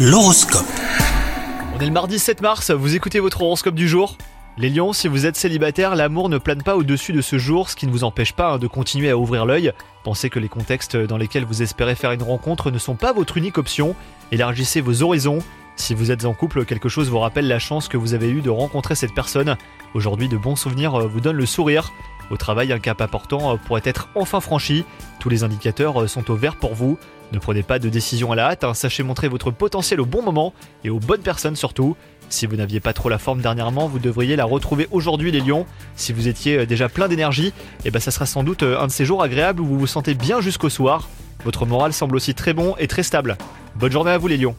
L'horoscope. On est le mardi 7 mars, vous écoutez votre horoscope du jour? Les lions, si vous êtes célibataire, l'amour ne plane pas au-dessus de ce jour, ce qui ne vous empêche pas hein, de continuer à ouvrir l'œil. Pensez que les contextes dans lesquels vous espérez faire une rencontre ne sont pas votre unique option. Élargissez vos horizons. Si vous êtes en couple, quelque chose vous rappelle la chance que vous avez eue de rencontrer cette personne. Aujourd'hui, de bons souvenirs euh, vous donnent le sourire. Au travail, un cap important euh, pourrait être enfin franchi. Tous les indicateurs euh, sont au vert pour vous. Ne prenez pas de décision à la hâte, hein. sachez montrer votre potentiel au bon moment et aux bonnes personnes surtout. Si vous n'aviez pas trop la forme dernièrement, vous devriez la retrouver aujourd'hui les lions. Si vous étiez déjà plein d'énergie, eh ben ça sera sans doute un de ces jours agréables où vous vous sentez bien jusqu'au soir. Votre moral semble aussi très bon et très stable. Bonne journée à vous les lions